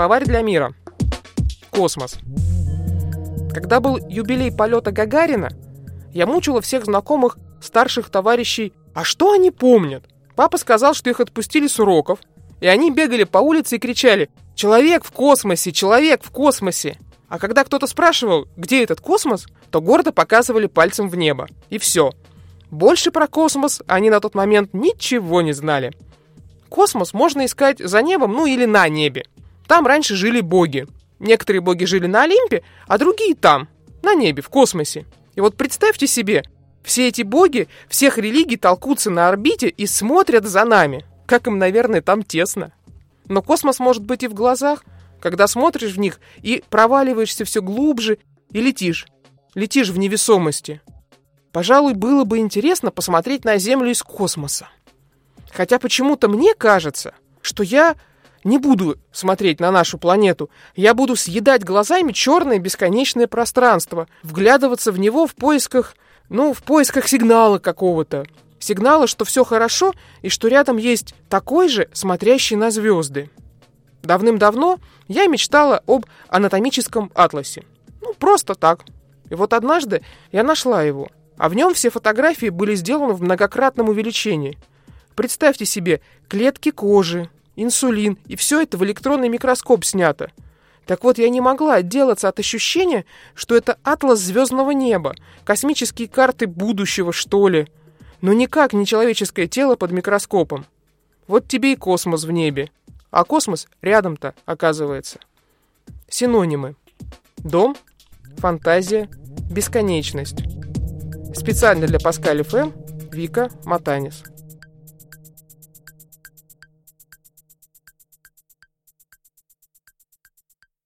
Словарь для мира. Космос. Когда был юбилей полета Гагарина, я мучила всех знакомых старших товарищей, а что они помнят? Папа сказал, что их отпустили с уроков, и они бегали по улице и кричали «Человек в космосе! Человек в космосе!» А когда кто-то спрашивал, где этот космос, то гордо показывали пальцем в небо. И все. Больше про космос они на тот момент ничего не знали. Космос можно искать за небом, ну или на небе. Там раньше жили боги. Некоторые боги жили на Олимпе, а другие там, на небе, в космосе. И вот представьте себе, все эти боги всех религий толкутся на орбите и смотрят за нами. Как им, наверное, там тесно. Но космос может быть и в глазах, когда смотришь в них и проваливаешься все глубже и летишь. Летишь в невесомости. Пожалуй, было бы интересно посмотреть на Землю из космоса. Хотя почему-то мне кажется, что я не буду смотреть на нашу планету. Я буду съедать глазами черное бесконечное пространство, вглядываться в него в поисках, ну, в поисках сигнала какого-то. Сигнала, что все хорошо и что рядом есть такой же, смотрящий на звезды. Давным-давно я мечтала об анатомическом атласе. Ну, просто так. И вот однажды я нашла его, а в нем все фотографии были сделаны в многократном увеличении. Представьте себе клетки кожи, инсулин, и все это в электронный микроскоп снято. Так вот, я не могла отделаться от ощущения, что это атлас звездного неба, космические карты будущего, что ли. Но никак не человеческое тело под микроскопом. Вот тебе и космос в небе. А космос рядом-то, оказывается. Синонимы. Дом, фантазия, бесконечность. Специально для Паскаль ФМ Вика Матанис.